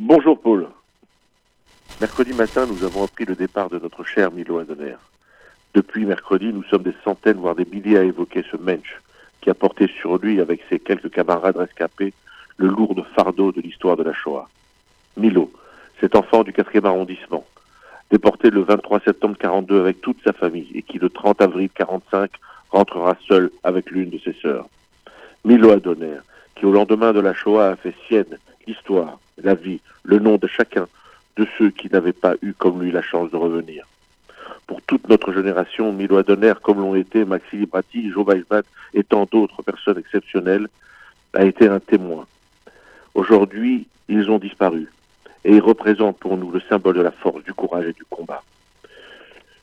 Bonjour Paul. Mercredi matin, nous avons appris le départ de notre cher Milo Adoner. Depuis mercredi, nous sommes des centaines, voire des milliers à évoquer ce mensch qui a porté sur lui, avec ses quelques camarades rescapés, le lourd fardeau de l'histoire de la Shoah. Milo, cet enfant du 4e arrondissement, déporté le 23 septembre 42 avec toute sa famille et qui le 30 avril 45 rentrera seul avec l'une de ses sœurs. Milo Adoner, qui au lendemain de la Shoah a fait sienne l'histoire, la vie, le nom de chacun de ceux qui n'avaient pas eu comme lui la chance de revenir. Pour toute notre génération, Milo Adoner, comme l'ont été Maxi Librati, Joe et tant d'autres personnes exceptionnelles, a été un témoin. Aujourd'hui, ils ont disparu et ils représentent pour nous le symbole de la force, du courage et du combat.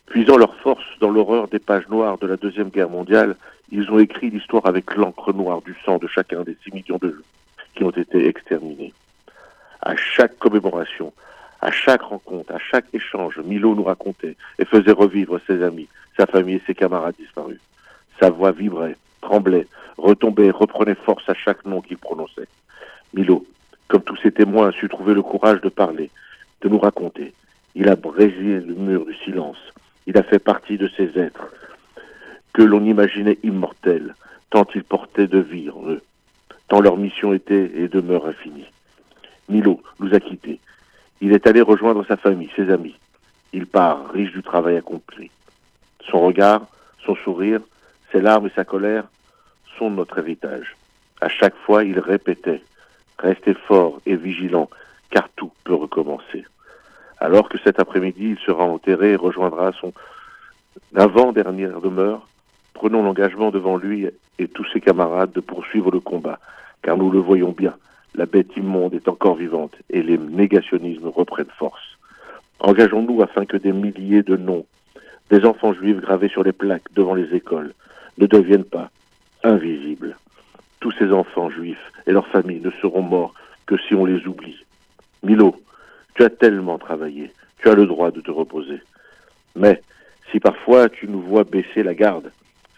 Puisant leur force dans l'horreur des pages noires de la Deuxième Guerre mondiale, ils ont écrit l'histoire avec l'encre noire du sang de chacun des six millions de juifs qui ont été exterminés. À chaque commémoration, à chaque rencontre, à chaque échange, Milo nous racontait et faisait revivre ses amis, sa famille et ses camarades disparus. Sa voix vibrait, tremblait, retombait, reprenait force à chaque nom qu'il prononçait. Milo, comme tous ses témoins, a su trouver le courage de parler, de nous raconter. Il a brisé le mur du silence. Il a fait partie de ces êtres que l'on imaginait immortels, tant ils portaient de vie en eux, tant leur mission était et demeure infinie. Milo nous a quittés. Il est allé rejoindre sa famille, ses amis. Il part, riche du travail accompli. Son regard, son sourire, ses larmes et sa colère sont notre héritage. À chaque fois, il répétait Restez fort et vigilant, car tout peut recommencer. Alors que cet après-midi, il sera enterré et rejoindra son avant-dernière demeure, prenons l'engagement devant lui et tous ses camarades de poursuivre le combat, car nous le voyons bien, la bête immonde est encore vivante et les négationnismes reprennent force. Engageons-nous afin que des milliers de noms, des enfants juifs gravés sur les plaques devant les écoles, ne deviennent pas invisibles. Tous ces enfants juifs et leurs familles ne seront morts que si on les oublie. Milo, tu as tellement travaillé, tu as le droit de te reposer. Mais si parfois tu nous vois baisser la garde,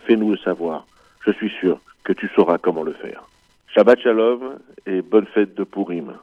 fais-nous le savoir. Je suis sûr que tu sauras comment le faire. Shabbat Shalom et bonne fête de Purim.